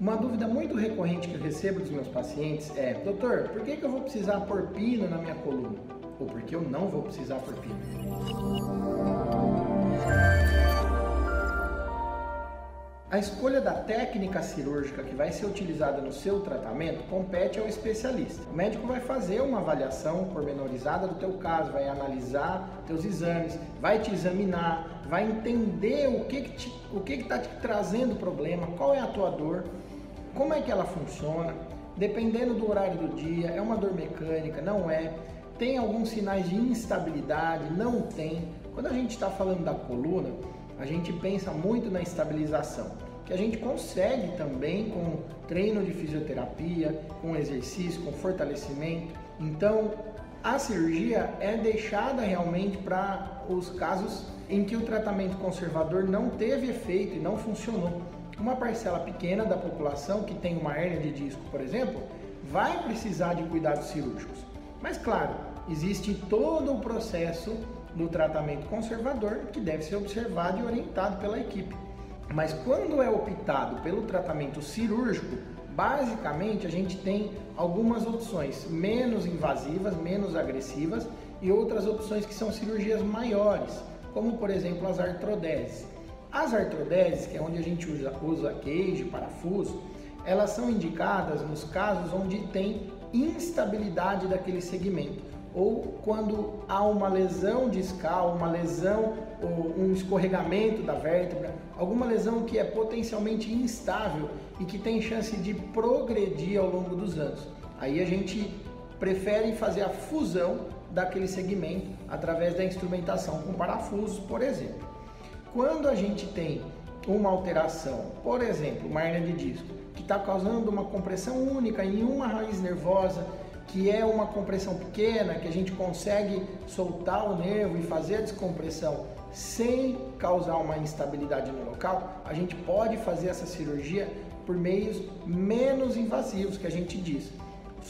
Uma dúvida muito recorrente que eu recebo dos meus pacientes é: Doutor, por que, que eu vou precisar pôr pino na minha coluna? Ou por que eu não vou precisar pôr pino? A escolha da técnica cirúrgica que vai ser utilizada no seu tratamento compete ao especialista. O médico vai fazer uma avaliação pormenorizada do teu caso, vai analisar teus exames, vai te examinar, vai entender o que que te, o que está te trazendo problema, qual é a tua dor, como é que ela funciona, dependendo do horário do dia, é uma dor mecânica, não é, tem alguns sinais de instabilidade, não tem. Quando a gente está falando da coluna, a gente pensa muito na estabilização, que a gente consegue também com treino de fisioterapia, com exercício, com fortalecimento. Então, a cirurgia é deixada realmente para os casos em que o tratamento conservador não teve efeito e não funcionou. Uma parcela pequena da população que tem uma hernia de disco, por exemplo, vai precisar de cuidados cirúrgicos. Mas claro, existe todo o processo no tratamento conservador que deve ser observado e orientado pela equipe. Mas quando é optado pelo tratamento cirúrgico, basicamente a gente tem algumas opções menos invasivas, menos agressivas e outras opções que são cirurgias maiores, como por exemplo as artrodeses. As artrodeses, que é onde a gente usa, usa queijo, parafuso, elas são indicadas nos casos onde tem instabilidade daquele segmento ou quando há uma lesão discal, uma lesão ou um escorregamento da vértebra, alguma lesão que é potencialmente instável e que tem chance de progredir ao longo dos anos. Aí a gente prefere fazer a fusão daquele segmento através da instrumentação com parafusos, por exemplo. Quando a gente tem uma alteração, por exemplo, uma hernia de disco, que está causando uma compressão única em uma raiz nervosa, que é uma compressão pequena, que a gente consegue soltar o nervo e fazer a descompressão sem causar uma instabilidade no local, a gente pode fazer essa cirurgia por meios menos invasivos, que a gente diz.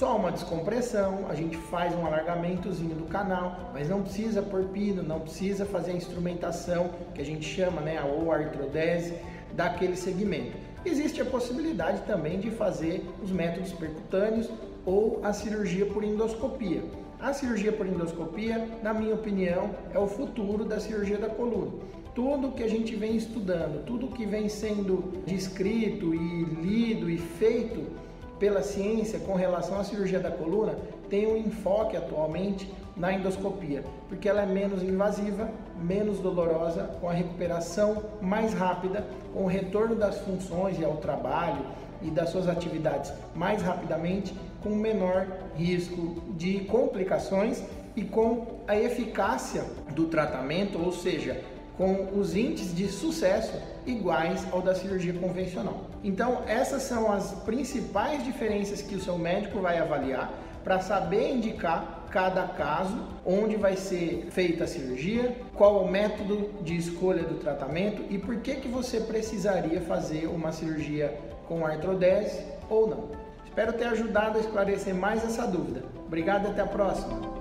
Só uma descompressão, a gente faz um alargamentozinho do canal, mas não precisa pôr pino, não precisa fazer a instrumentação, que a gente chama, né, ou artrodese, daquele segmento. Existe a possibilidade também de fazer os métodos percutâneos ou a cirurgia por endoscopia. A cirurgia por endoscopia, na minha opinião, é o futuro da cirurgia da coluna. Tudo que a gente vem estudando, tudo que vem sendo descrito e lido e feito pela ciência com relação à cirurgia da coluna tem um enfoque atualmente na endoscopia, porque ela é menos invasiva, menos dolorosa, com a recuperação mais rápida, com o retorno das funções e ao trabalho e das suas atividades mais rapidamente, com menor risco de complicações e com a eficácia do tratamento, ou seja, com os índices de sucesso iguais ao da cirurgia convencional. Então, essas são as principais diferenças que o seu médico vai avaliar para saber indicar cada caso, onde vai ser feita a cirurgia, qual o método de escolha do tratamento e por que que você precisaria fazer uma cirurgia com artrodese ou não. Espero ter ajudado a esclarecer mais essa dúvida. Obrigado e até a próxima.